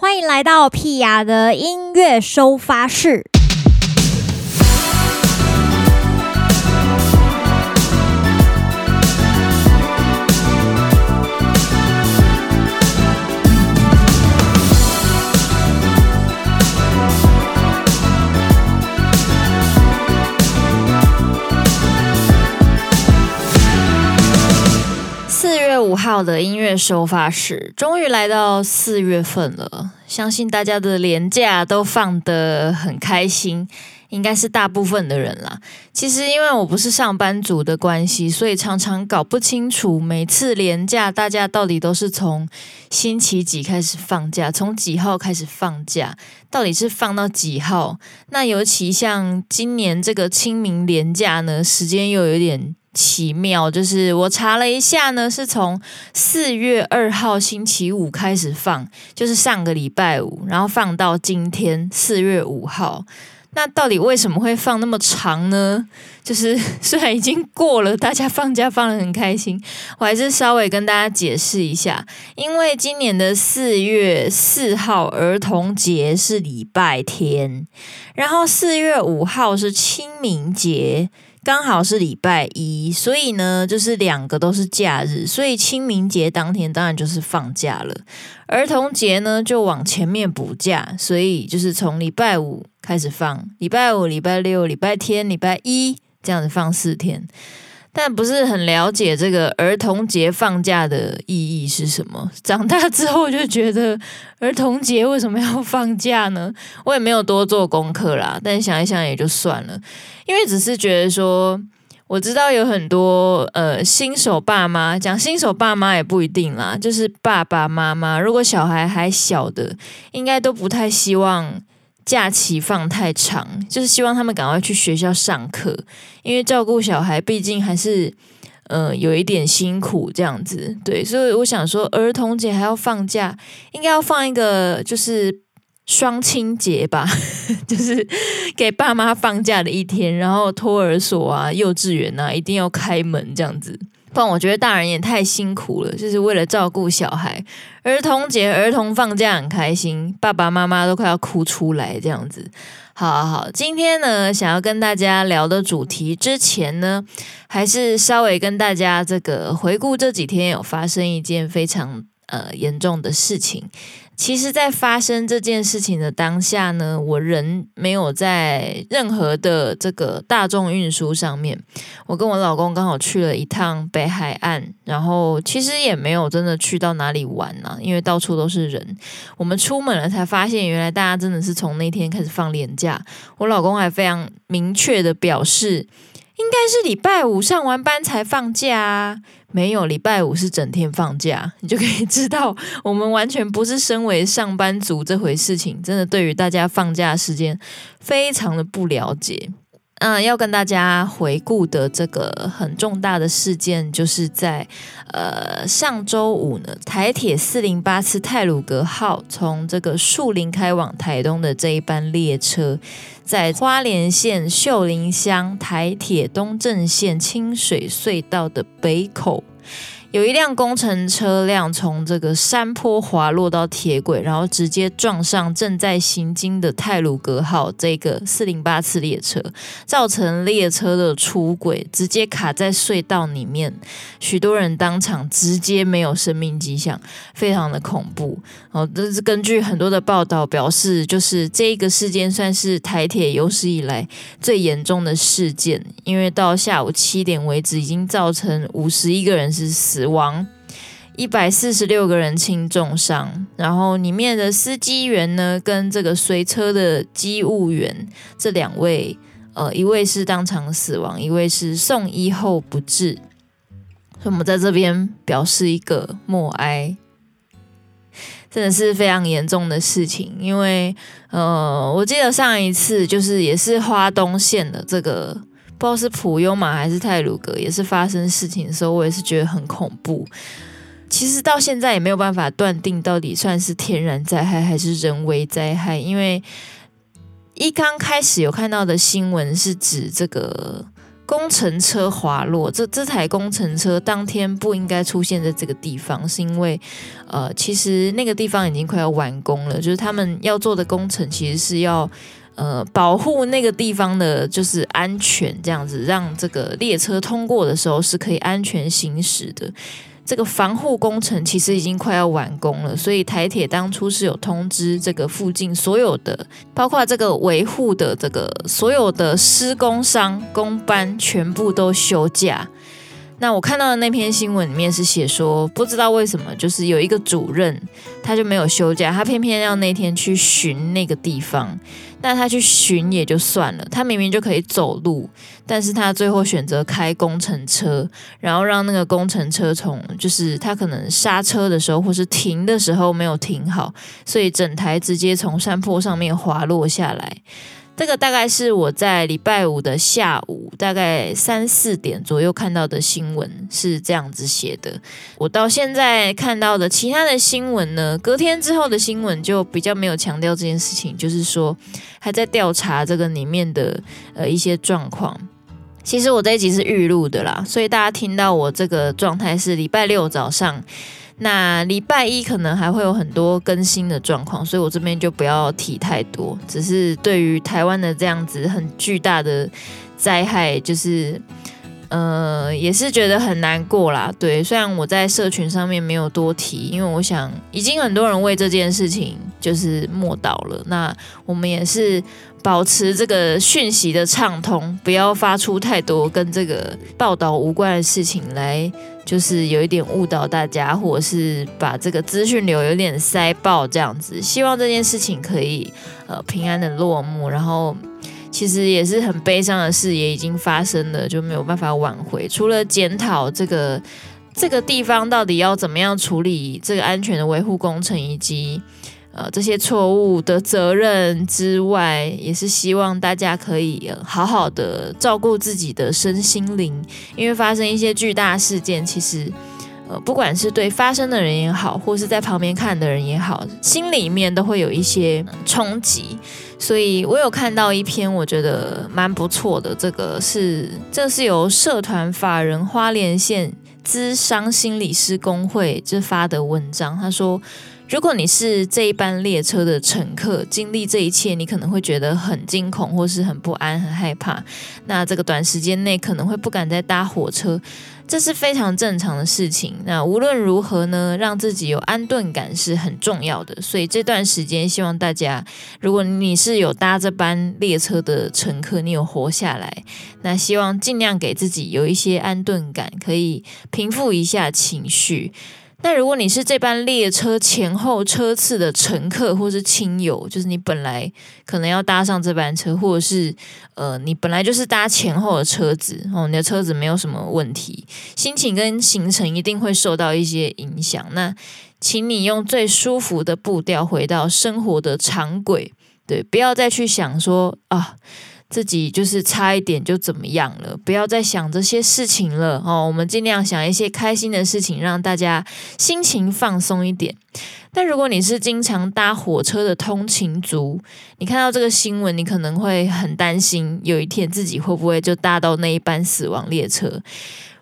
欢迎来到屁雅的音乐收发室。五号的音乐收发室，终于来到四月份了。相信大家的连假都放得很开心，应该是大部分的人啦。其实因为我不是上班族的关系，所以常常搞不清楚每次连假大家到底都是从星期几开始放假，从几号开始放假，到底是放到几号？那尤其像今年这个清明连假呢，时间又有点。奇妙，就是我查了一下呢，是从四月二号星期五开始放，就是上个礼拜五，然后放到今天四月五号。那到底为什么会放那么长呢？就是虽然已经过了，大家放假放得很开心，我还是稍微跟大家解释一下，因为今年的四月四号儿童节是礼拜天，然后四月五号是清明节。刚好是礼拜一，所以呢，就是两个都是假日，所以清明节当天当然就是放假了。儿童节呢，就往前面补假，所以就是从礼拜五开始放，礼拜五、礼拜六、礼拜天、礼拜一这样子放四天。但不是很了解这个儿童节放假的意义是什么。长大之后就觉得儿童节为什么要放假呢？我也没有多做功课啦，但想一想也就算了，因为只是觉得说，我知道有很多呃新手爸妈，讲新手爸妈也不一定啦，就是爸爸妈妈如果小孩还小的，应该都不太希望。假期放太长，就是希望他们赶快去学校上课，因为照顾小孩毕竟还是呃有一点辛苦这样子。对，所以我想说，儿童节还要放假，应该要放一个就是双亲节吧，就是给爸妈放假的一天，然后托儿所啊、幼稚园啊一定要开门这样子。不然我觉得大人也太辛苦了，就是为了照顾小孩。儿童节，儿童放假很开心，爸爸妈妈都快要哭出来这样子。好好好，今天呢，想要跟大家聊的主题之前呢，还是稍微跟大家这个回顾这几天有发生一件非常呃严重的事情。其实，在发生这件事情的当下呢，我人没有在任何的这个大众运输上面。我跟我老公刚好去了一趟北海岸，然后其实也没有真的去到哪里玩啊，因为到处都是人。我们出门了才发现，原来大家真的是从那天开始放年假。我老公还非常明确的表示，应该是礼拜五上完班才放假啊。没有，礼拜五是整天放假，你就可以知道我们完全不是身为上班族这回事情，真的对于大家放假时间非常的不了解。嗯，要跟大家回顾的这个很重大的事件，就是在呃上周五呢，台铁四零八次泰鲁阁号从这个树林开往台东的这一班列车，在花莲县秀林乡台铁东正线清水隧道的北口。有一辆工程车辆从这个山坡滑落到铁轨，然后直接撞上正在行经的泰鲁格号这个四零八次列车，造成列车的出轨，直接卡在隧道里面，许多人当场直接没有生命迹象，非常的恐怖。哦，这是根据很多的报道表示，就是这个事件算是台铁有史以来最严重的事件，因为到下午七点为止，已经造成五十一个人是死。死亡一百四十六个人轻重伤，然后里面的司机员呢，跟这个随车的机务员这两位，呃，一位是当场死亡，一位是送医后不治。所以我们在这边表示一个默哀，真的是非常严重的事情。因为呃，我记得上一次就是也是花东线的这个。不知道是普悠玛还是泰鲁格，也是发生事情的时候，我也是觉得很恐怖。其实到现在也没有办法断定到底算是天然灾害还是人为灾害，因为一刚开始有看到的新闻是指这个工程车滑落，这这台工程车当天不应该出现在这个地方，是因为，呃，其实那个地方已经快要完工了，就是他们要做的工程其实是要，呃，保护那个地方的就是安全，这样子让这个列车通过的时候是可以安全行驶的。这个防护工程其实已经快要完工了，所以台铁当初是有通知这个附近所有的，包括这个维护的这个所有的施工商、工班全部都休假。那我看到的那篇新闻里面是写说，不知道为什么，就是有一个主任他就没有休假，他偏偏要那天去巡那个地方。那他去巡也就算了，他明明就可以走路，但是他最后选择开工程车，然后让那个工程车从就是他可能刹车的时候或是停的时候没有停好，所以整台直接从山坡上面滑落下来。这个大概是我在礼拜五的下午，大概三四点左右看到的新闻，是这样子写的。我到现在看到的其他的新闻呢，隔天之后的新闻就比较没有强调这件事情，就是说还在调查这个里面的呃一些状况。其实我这一集是预录的啦，所以大家听到我这个状态是礼拜六早上。那礼拜一可能还会有很多更新的状况，所以我这边就不要提太多。只是对于台湾的这样子很巨大的灾害，就是呃，也是觉得很难过啦。对，虽然我在社群上面没有多提，因为我想已经很多人为这件事情就是默祷了。那我们也是保持这个讯息的畅通，不要发出太多跟这个报道无关的事情来。就是有一点误导大家，或者是把这个资讯流有点塞爆这样子。希望这件事情可以呃平安的落幕。然后其实也是很悲伤的事，也已经发生了，就没有办法挽回。除了检讨这个这个地方到底要怎么样处理这个安全的维护工程，以及。呃，这些错误的责任之外，也是希望大家可以好好的照顾自己的身心灵，因为发生一些巨大事件，其实呃，不管是对发生的人也好，或是在旁边看的人也好，心里面都会有一些冲击。所以我有看到一篇我觉得蛮不错的，这个是这是由社团法人花莲县资商心理师工会就发的文章，他说。如果你是这一班列车的乘客，经历这一切，你可能会觉得很惊恐，或是很不安、很害怕。那这个短时间内可能会不敢再搭火车，这是非常正常的事情。那无论如何呢，让自己有安顿感是很重要的。所以这段时间，希望大家，如果你是有搭这班列车的乘客，你有活下来，那希望尽量给自己有一些安顿感，可以平复一下情绪。那如果你是这班列车前后车次的乘客，或是亲友，就是你本来可能要搭上这班车，或者是呃，你本来就是搭前后的车子哦，你的车子没有什么问题，心情跟行程一定会受到一些影响。那请你用最舒服的步调回到生活的常轨，对，不要再去想说啊。自己就是差一点就怎么样了，不要再想这些事情了哦。我们尽量想一些开心的事情，让大家心情放松一点。但如果你是经常搭火车的通勤族，你看到这个新闻，你可能会很担心，有一天自己会不会就搭到那一班死亡列车？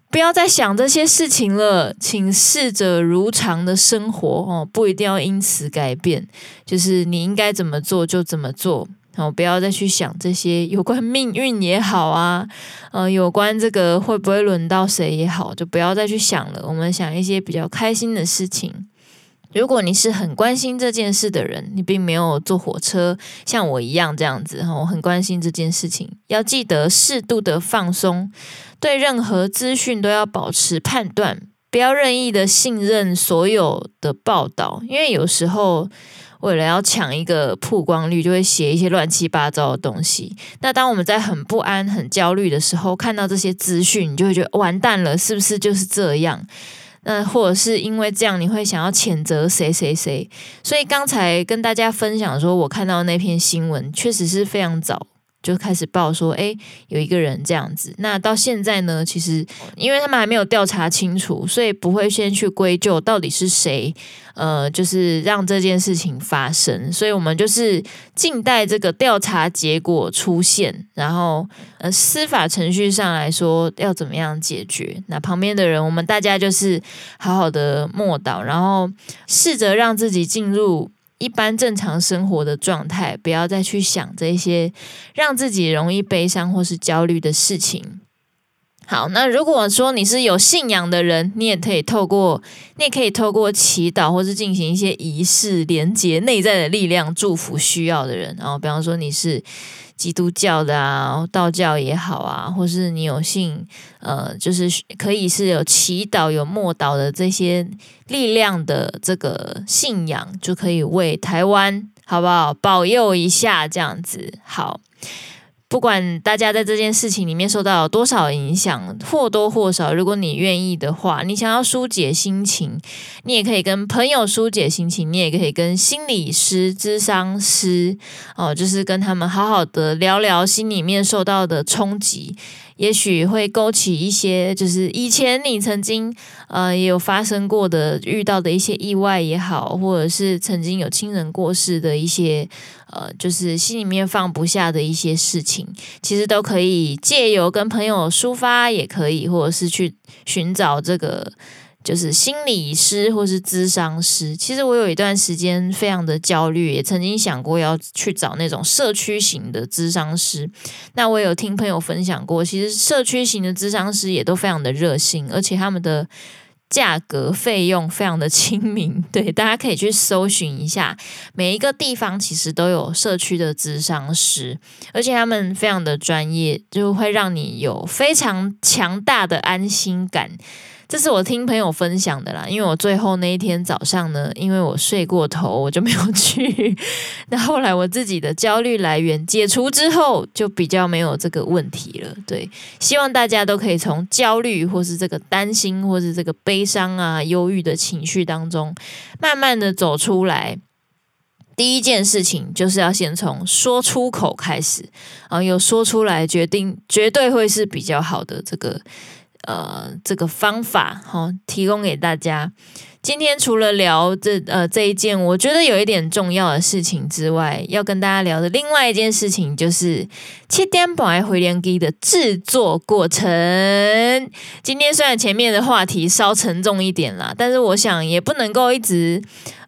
不要再想这些事情了，请试着如常的生活哦，不一定要因此改变，就是你应该怎么做就怎么做。然后，不要再去想这些有关命运也好啊，呃，有关这个会不会轮到谁也好，就不要再去想了。我们想一些比较开心的事情。如果你是很关心这件事的人，你并没有坐火车，像我一样这样子哈，我很关心这件事情。要记得适度的放松，对任何资讯都要保持判断，不要任意的信任所有的报道，因为有时候。为了要抢一个曝光率，就会写一些乱七八糟的东西。那当我们在很不安、很焦虑的时候，看到这些资讯，你就会觉得完蛋了，是不是就是这样？那或者是因为这样，你会想要谴责谁谁谁？所以刚才跟大家分享说，我看到那篇新闻确实是非常早。就开始报说，哎，有一个人这样子。那到现在呢，其实因为他们还没有调查清楚，所以不会先去归咎到底是谁，呃，就是让这件事情发生。所以我们就是静待这个调查结果出现，然后呃，司法程序上来说要怎么样解决。那旁边的人，我们大家就是好好的默祷，然后试着让自己进入。一般正常生活的状态，不要再去想这些让自己容易悲伤或是焦虑的事情。好，那如果说你是有信仰的人，你也可以透过，你也可以透过祈祷或是进行一些仪式，连接内在的力量，祝福需要的人。然后，比方说你是。基督教的啊，道教也好啊，或是你有信，呃，就是可以是有祈祷、有默祷的这些力量的这个信仰，就可以为台湾好不好保佑一下这样子好。不管大家在这件事情里面受到多少影响，或多或少，如果你愿意的话，你想要疏解心情，你也可以跟朋友疏解心情，你也可以跟心理师、智商师，哦，就是跟他们好好的聊聊心里面受到的冲击。也许会勾起一些，就是以前你曾经呃也有发生过的、遇到的一些意外也好，或者是曾经有亲人过世的一些呃，就是心里面放不下的一些事情，其实都可以借由跟朋友抒发，也可以，或者是去寻找这个。就是心理师或是咨商师，其实我有一段时间非常的焦虑，也曾经想过要去找那种社区型的咨商师。那我有听朋友分享过，其实社区型的咨商师也都非常的热心，而且他们的价格费用非常的亲民。对，大家可以去搜寻一下，每一个地方其实都有社区的咨商师，而且他们非常的专业，就会让你有非常强大的安心感。这是我听朋友分享的啦，因为我最后那一天早上呢，因为我睡过头，我就没有去。那后来我自己的焦虑来源解除之后，就比较没有这个问题了。对，希望大家都可以从焦虑或是这个担心或是这个悲伤啊、忧郁的情绪当中，慢慢的走出来。第一件事情就是要先从说出口开始，啊，有说出来，决定绝对会是比较好的这个。呃，这个方法哈、提供给大家。今天除了聊这呃这一件我觉得有一点重要的事情之外，要跟大家聊的另外一件事情就是七点半的回连机的制作过程。今天虽然前面的话题稍沉重一点啦，但是我想也不能够一直。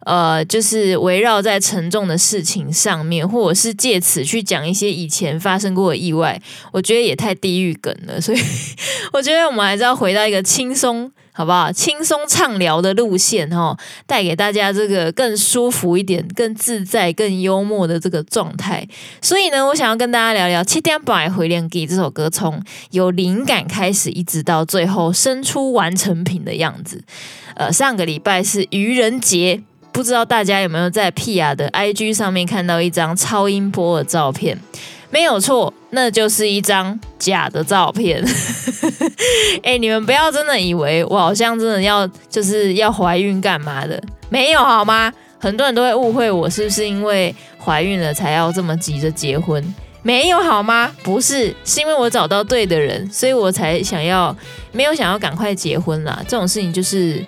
呃，就是围绕在沉重的事情上面，或者是借此去讲一些以前发生过的意外，我觉得也太地狱梗了。所以，我觉得我们还是要回到一个轻松，好不好？轻松畅聊的路线哈，带给大家这个更舒服一点、更自在、更幽默的这个状态。所以呢，我想要跟大家聊聊《七点半回连机》这首歌，从有灵感开始，一直到最后生出完成品的样子。呃，上个礼拜是愚人节。不知道大家有没有在 Pia 的 IG 上面看到一张超音波的照片？没有错，那就是一张假的照片。哎、欸，你们不要真的以为我好像真的要就是要怀孕干嘛的？没有好吗？很多人都会误会我是不是因为怀孕了才要这么急着结婚？没有好吗？不是，是因为我找到对的人，所以我才想要没有想要赶快结婚啦。这种事情就是。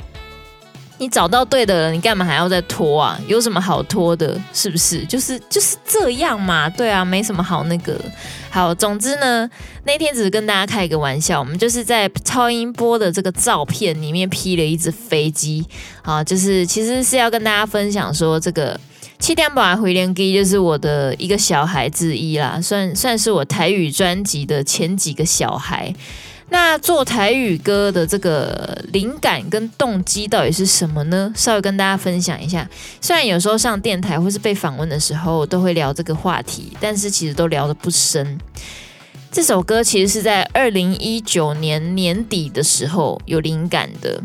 你找到对的人，你干嘛还要再拖啊？有什么好拖的？是不是？就是就是这样嘛。对啊，没什么好那个。好，总之呢，那天只是跟大家开一个玩笑。我们就是在超音波的这个照片里面 P 了一只飞机啊，就是其实是要跟大家分享说，这个七点半回连机就是我的一个小孩之一啦，算算是我台语专辑的前几个小孩。那做台语歌的这个灵感跟动机到底是什么呢？稍微跟大家分享一下。虽然有时候上电台或是被访问的时候都会聊这个话题，但是其实都聊得不深。这首歌其实是在二零一九年年底的时候有灵感的。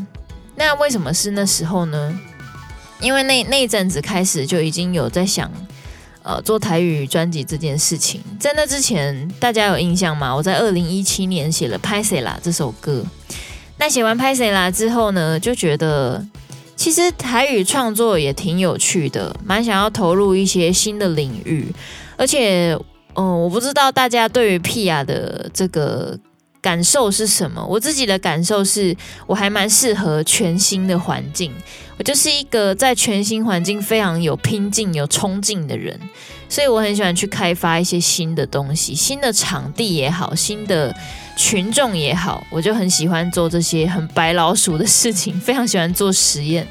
那为什么是那时候呢？因为那那阵子开始就已经有在想。呃，做台语专辑这件事情，在那之前，大家有印象吗？我在二零一七年写了《歹势啦》这首歌。那写完《歹势啦》之后呢，就觉得其实台语创作也挺有趣的，蛮想要投入一些新的领域。而且嗯，我不知道大家对于 Pia 的这个感受是什么。我自己的感受是，我还蛮适合全新的环境。我就是一个在全新环境非常有拼劲、有冲劲的人，所以我很喜欢去开发一些新的东西，新的场地也好，新的群众也好，我就很喜欢做这些很白老鼠的事情，非常喜欢做实验。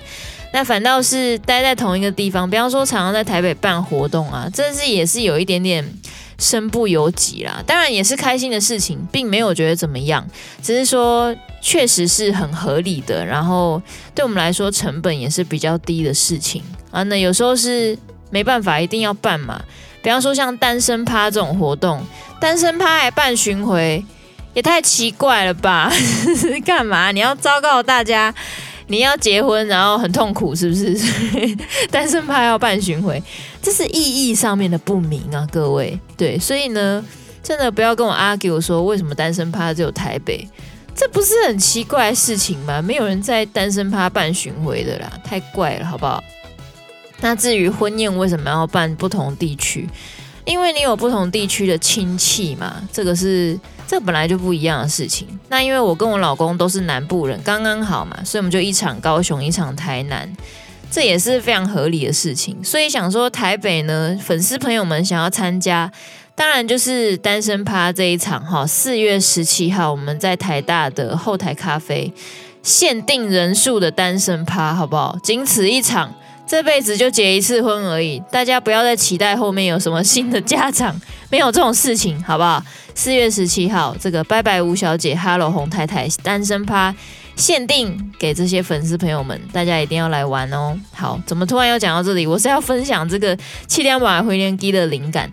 那反倒是待在同一个地方，比方说常常在台北办活动啊，这是也是有一点点身不由己啦。当然也是开心的事情，并没有觉得怎么样，只是说确实是很合理的，然后对我们来说成本也是比较低的事情啊。那有时候是没办法一定要办嘛，比方说像单身趴这种活动，单身趴还办巡回，也太奇怪了吧？干嘛？你要昭告大家？你要结婚，然后很痛苦，是不是？单身趴要办巡回，这是意义上面的不明啊，各位。对，所以呢，真的不要跟我 argue 说为什么单身趴只有台北，这不是很奇怪的事情吗？没有人在单身趴办巡回的啦，太怪了，好不好？那至于婚宴为什么要办不同地区？因为你有不同地区的亲戚嘛，这个是。这本来就不一样的事情。那因为我跟我老公都是南部人，刚刚好嘛，所以我们就一场高雄，一场台南，这也是非常合理的事情。所以想说台北呢，粉丝朋友们想要参加，当然就是单身趴这一场哈。四月十七号，我们在台大的后台咖啡，限定人数的单身趴，好不好？仅此一场。这辈子就结一次婚而已，大家不要再期待后面有什么新的家长，没有这种事情，好不好？四月十七号，这个拜拜吴小姐，Hello 洪太太，单身趴限定给这些粉丝朋友们，大家一定要来玩哦。好，怎么突然又讲到这里？我是要分享这个七点半回连机的灵感。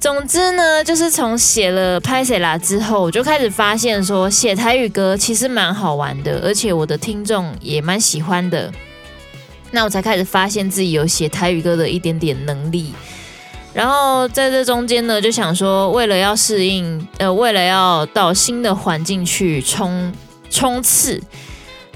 总之呢，就是从写了拍谁啦之后，我就开始发现说，写台语歌其实蛮好玩的，而且我的听众也蛮喜欢的。那我才开始发现自己有写台语歌的一点点能力，然后在这中间呢，就想说，为了要适应，呃，为了要到新的环境去冲冲刺，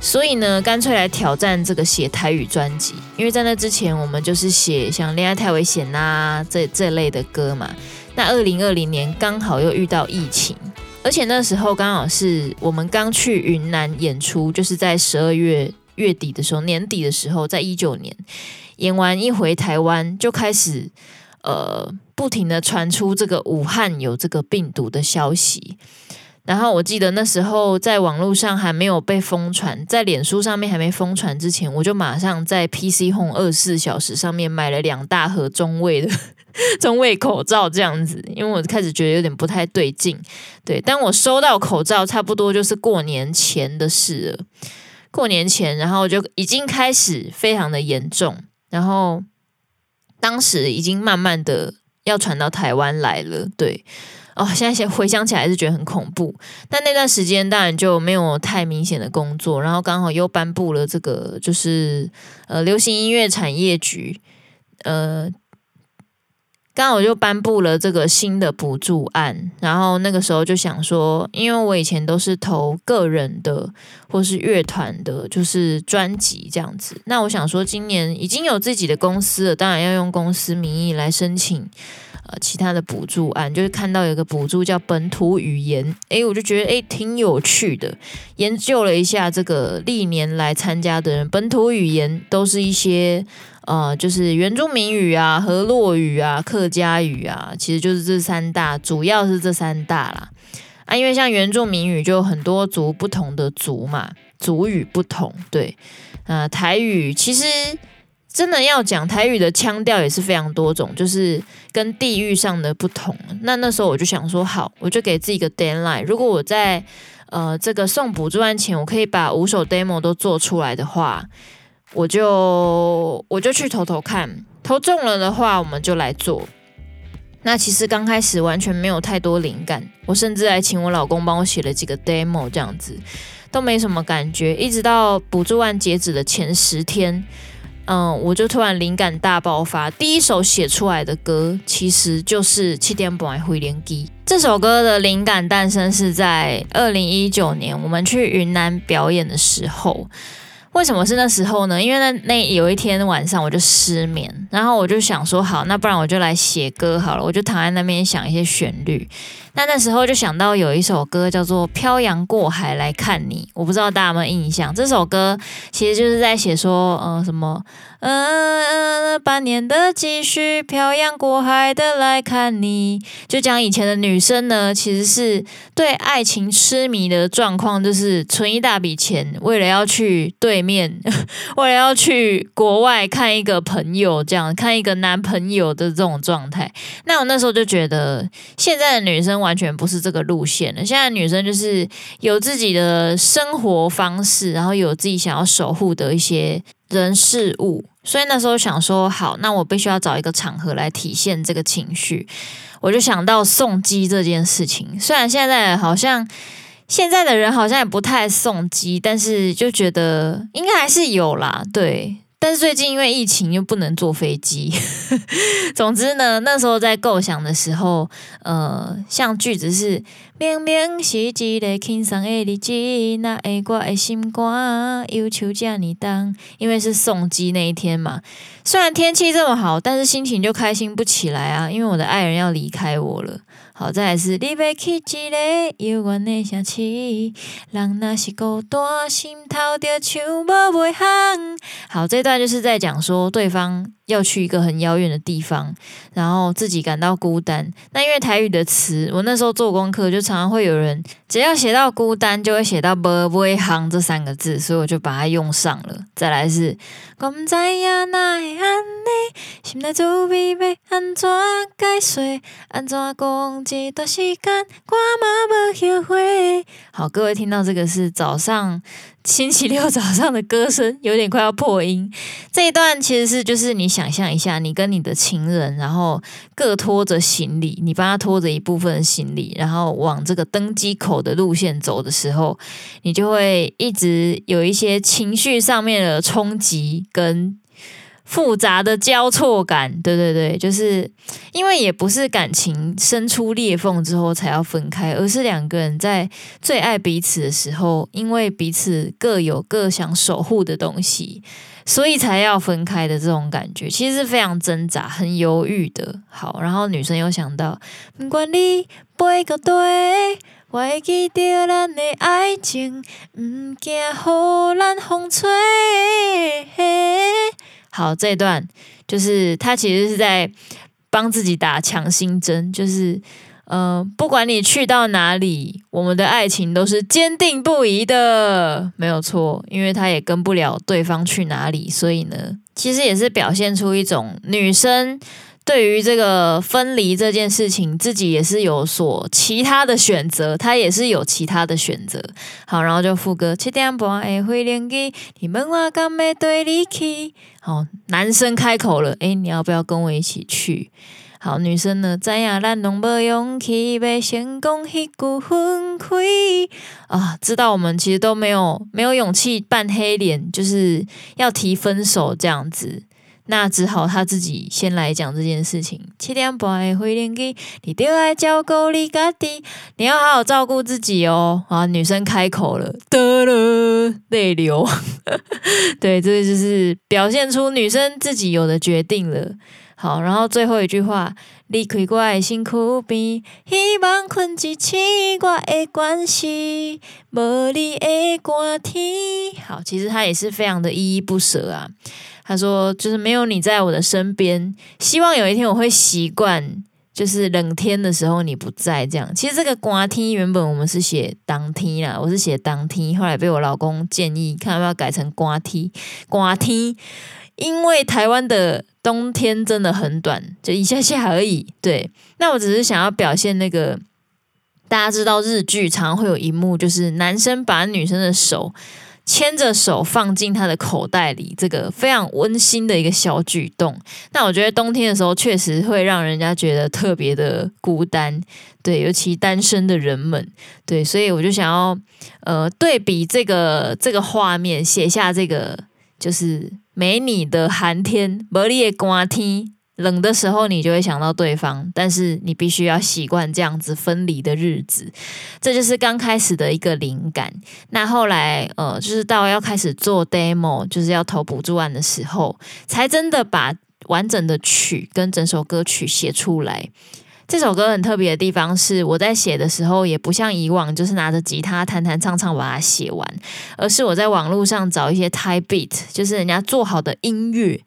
所以呢，干脆来挑战这个写台语专辑。因为在那之前，我们就是写像《恋爱太危险》呐这这类的歌嘛。那二零二零年刚好又遇到疫情，而且那时候刚好是我们刚去云南演出，就是在十二月。月底的时候，年底的时候，在一九年演完一回台湾，就开始呃不停的传出这个武汉有这个病毒的消息。然后我记得那时候在网络上还没有被疯传，在脸书上面还没疯传之前，我就马上在 PC Home 二十四小时上面买了两大盒中卫的 中卫口罩，这样子，因为我开始觉得有点不太对劲。对，当我收到口罩，差不多就是过年前的事了。过年前，然后就已经开始非常的严重，然后当时已经慢慢的要传到台湾来了。对，哦，现在回想起来还是觉得很恐怖。但那段时间当然就没有太明显的工作，然后刚好又颁布了这个，就是呃，流行音乐产业局，呃。刚好我就颁布了这个新的补助案，然后那个时候就想说，因为我以前都是投个人的或是乐团的，就是专辑这样子。那我想说，今年已经有自己的公司了，当然要用公司名义来申请呃其他的补助案。就是看到有个补助叫本土语言，诶，我就觉得诶挺有趣的。研究了一下这个历年来参加的人，本土语言都是一些。呃，就是原住民语啊、河洛语啊、客家语啊，其实就是这三大，主要是这三大啦。啊，因为像原住民语就很多族不同的族嘛，族语不同，对。呃，台语其实真的要讲台语的腔调也是非常多种，就是跟地域上的不同。那那时候我就想说，好，我就给自己一个 deadline，如果我在呃这个送补助案前，我可以把五首 demo 都做出来的话。我就我就去投投看，投中了的话，我们就来做。那其实刚开始完全没有太多灵感，我甚至还请我老公帮我写了几个 demo，这样子都没什么感觉。一直到补助案截止的前十天，嗯，我就突然灵感大爆发。第一首写出来的歌，其实就是《七点半回连机》。这首歌的灵感诞生是在二零一九年，我们去云南表演的时候。为什么是那时候呢？因为那那有一天晚上我就失眠，然后我就想说，好，那不然我就来写歌好了。我就躺在那边想一些旋律。那那时候就想到有一首歌叫做《漂洋过海来看你》，我不知道大家有没有印象。这首歌其实就是在写说，呃，什么，呃，半年的积蓄，漂洋过海的来看你，就讲以前的女生呢，其实是对爱情痴迷的状况，就是存一大笔钱，为了要去对面，为了要去国外看一个朋友，这样看一个男朋友的这种状态。那我那时候就觉得，现在的女生。完全不是这个路线的。现在女生就是有自己的生活方式，然后有自己想要守护的一些人事物。所以那时候想说，好，那我必须要找一个场合来体现这个情绪。我就想到送机这件事情。虽然现在好像现在的人好像也不太送机，但是就觉得应该还是有啦。对。但是最近因为疫情又不能坐飞机，总之呢，那时候在构想的时候，呃，像句子是明明是一个轻松的日子，那会我的心肝忧愁这么重，因为是送机那一天嘛。虽然天气这么好，但是心情就开心不起来啊，因为我的爱人要离开我了。好，再来是你要去一个遥远的城市，人若是孤单，心头就像无尾航。好，这段就是在讲说对方要去一个很遥远的地方，然后自己感到孤单。那因为台语的词，我那时候做功课就常常会有人只要写到孤单，就会写到无尾航这三个字，所以我就把它用上了。再来是，我不知影哪会安尼，心内滋味要安怎解说，安怎讲？这段时间我嘛无后悔。好，各位听到这个是早上星期六早上的歌声，有点快要破音。这一段其实是就是你想象一下，你跟你的情人，然后各拖着行李，你帮他拖着一部分行李，然后往这个登机口的路线走的时候，你就会一直有一些情绪上面的冲击跟。复杂的交错感，对对对，就是因为也不是感情生出裂缝之后才要分开，而是两个人在最爱彼此的时候，因为彼此各有各想守护的东西，所以才要分开的这种感觉，其实是非常挣扎、很犹豫的。好，然后女生又想到，不管你背个对，我会记得咱的爱情，唔惊予咱风吹。好，这段就是他其实是在帮自己打强心针，就是呃，不管你去到哪里，我们的爱情都是坚定不移的，没有错。因为他也跟不了对方去哪里，所以呢，其实也是表现出一种女生。对于这个分离这件事情，自己也是有所其他的选择，他也是有其他的选择。好，然后就副歌七点半的飞联机，你问我敢没对你去？好，男生开口了，诶，你要不要跟我一起去？好，女生呢，知影咱拢无勇气，要先讲迄句分开啊，知道我们其实都没有没有勇气扮黑脸，就是要提分手这样子。那只好他自己先来讲这件事情。七点半的飞行机，你得爱照顾你家己，你要好好照顾自己哦。啊，女生开口了，得了，泪流。对，这个就是表现出女生自己有的决定了。好，然后最后一句话，离开我的辛苦边，希望困一醒我的关系，无你的寒天。好，其实他也是非常的依依不舍啊。他说：“就是没有你在我的身边，希望有一天我会习惯，就是冷天的时候你不在这样。其实这个刮天原本我们是写当天啦，我是写当天，后来被我老公建议，看要不要改成刮天。刮天，因为台湾的冬天真的很短，就一下下而已。对，那我只是想要表现那个，大家知道日剧常会有一幕，就是男生把女生的手。”牵着手放进他的口袋里，这个非常温馨的一个小举动。那我觉得冬天的时候确实会让人家觉得特别的孤单，对，尤其单身的人们，对，所以我就想要呃对比这个这个画面，写下这个就是没你的寒天，没你的寒天冷的时候你就会想到对方，但是你必须要习惯这样子分离的日子。这就是刚开始的一个灵感。那后来呃，就是到要开始做 demo，就是要投补助案的时候，才真的把完整的曲跟整首歌曲写出来。这首歌很特别的地方是，我在写的时候也不像以往，就是拿着吉他弹弹唱唱把它写完，而是我在网络上找一些 type beat，就是人家做好的音乐，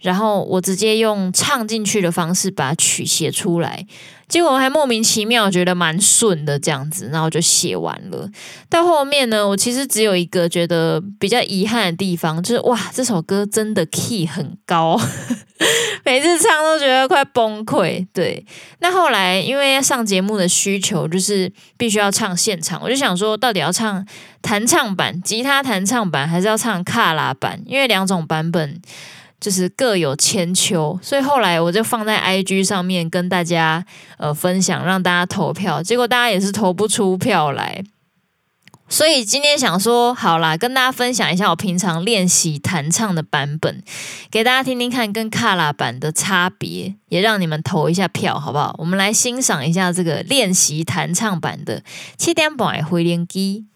然后我直接用唱进去的方式把曲写出来。结果还莫名其妙觉得蛮顺的这样子，然后就写完了。到后面呢，我其实只有一个觉得比较遗憾的地方，就是哇，这首歌真的 key 很高，每次唱都觉得快崩溃。对，那后来因为要上节目的需求，就是必须要唱现场，我就想说，到底要唱弹唱版、吉他弹唱版，还是要唱卡拉版？因为两种版本。就是各有千秋，所以后来我就放在 IG 上面跟大家呃分享，让大家投票。结果大家也是投不出票来，所以今天想说，好啦，跟大家分享一下我平常练习弹唱的版本，给大家听听看跟卡拉版的差别，也让你们投一下票，好不好？我们来欣赏一下这个练习弹唱版的七点半的回连机。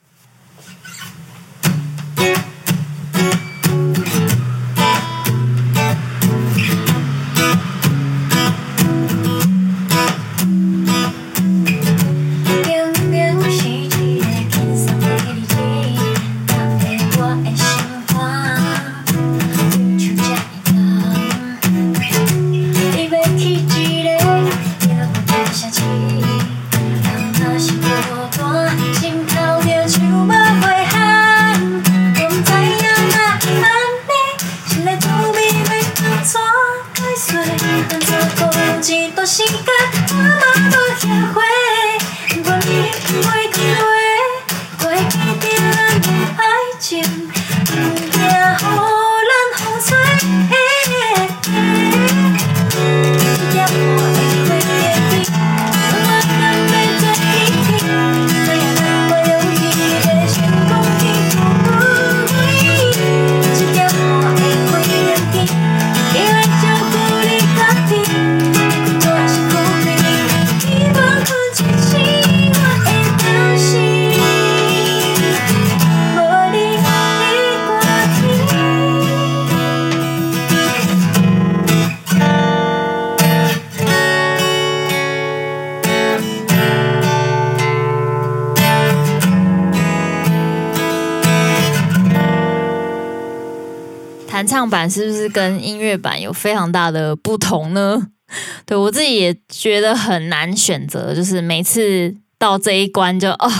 跟音乐版有非常大的不同呢？对，我自己也觉得很难选择，就是每次到这一关就哦，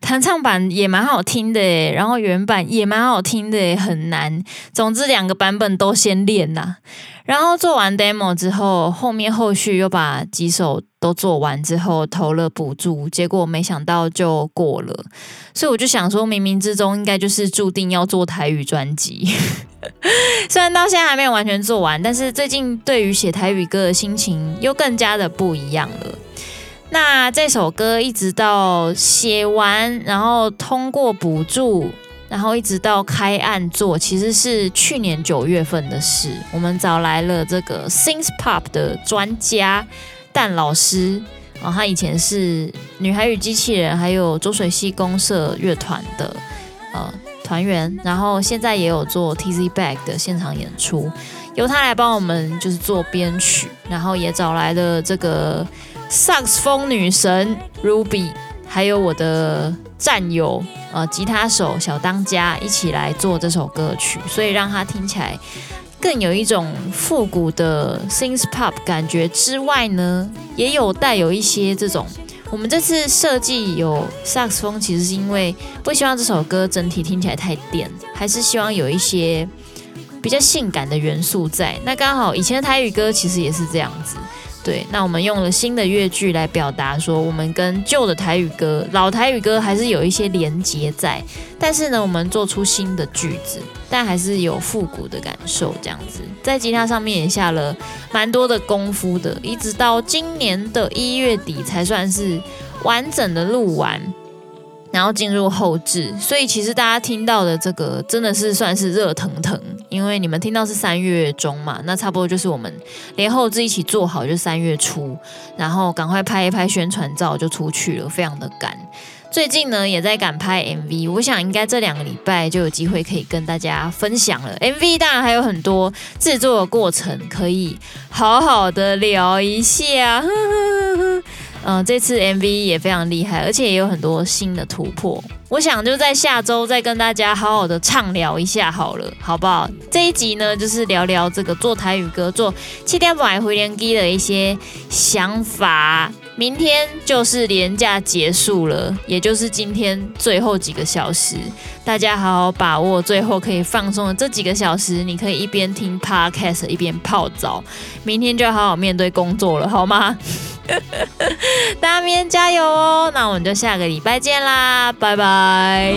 弹唱版也蛮好听的，然后原版也蛮好听的，很难。总之两个版本都先练呐。然后做完 demo 之后，后面后续又把几首都做完之后投了补助，结果没想到就过了。所以我就想说，冥冥之中应该就是注定要做台语专辑。虽然到现在还没有完全做完，但是最近对于写台语歌的心情又更加的不一样了。那这首歌一直到写完，然后通过补助。然后一直到开案做，其实是去年九月份的事。我们找来了这个 synth pop 的专家蛋老师，啊，他以前是女孩与机器人，还有周水溪公社乐团的呃团员，然后现在也有做 Tz Bag 的现场演出，由他来帮我们就是做编曲，然后也找来了这个萨克斯风女神 Ruby，还有我的战友。呃，吉他手小当家一起来做这首歌曲，所以让它听起来更有一种复古的 synth pop 感觉之外呢，也有带有一些这种。我们这次设计有萨克斯风，其实是因为不希望这首歌整体听起来太电，还是希望有一些比较性感的元素在。那刚好以前的台语歌其实也是这样子。对，那我们用了新的乐句来表达，说我们跟旧的台语歌、老台语歌还是有一些连结在，但是呢，我们做出新的句子，但还是有复古的感受，这样子，在吉他上面也下了蛮多的功夫的，一直到今年的一月底才算是完整的录完。然后进入后制，所以其实大家听到的这个真的是算是热腾腾，因为你们听到是三月中嘛，那差不多就是我们连后制一起做好就三月初，然后赶快拍一拍宣传照就出去了，非常的赶。最近呢也在赶拍 MV，我想应该这两个礼拜就有机会可以跟大家分享了。MV 当然还有很多制作的过程可以好好的聊一下。嗯、这次 MV 也非常厉害，而且也有很多新的突破。我想就在下周再跟大家好好的畅聊一下好了，好不好？这一集呢，就是聊聊这个做台语歌、做七天百回连机的一些想法。明天就是连假结束了，也就是今天最后几个小时，大家好好把握最后可以放松的这几个小时。你可以一边听 Podcast 一边泡澡，明天就要好好面对工作了，好吗？大家明天加油哦！那我们就下个礼拜见啦，拜拜。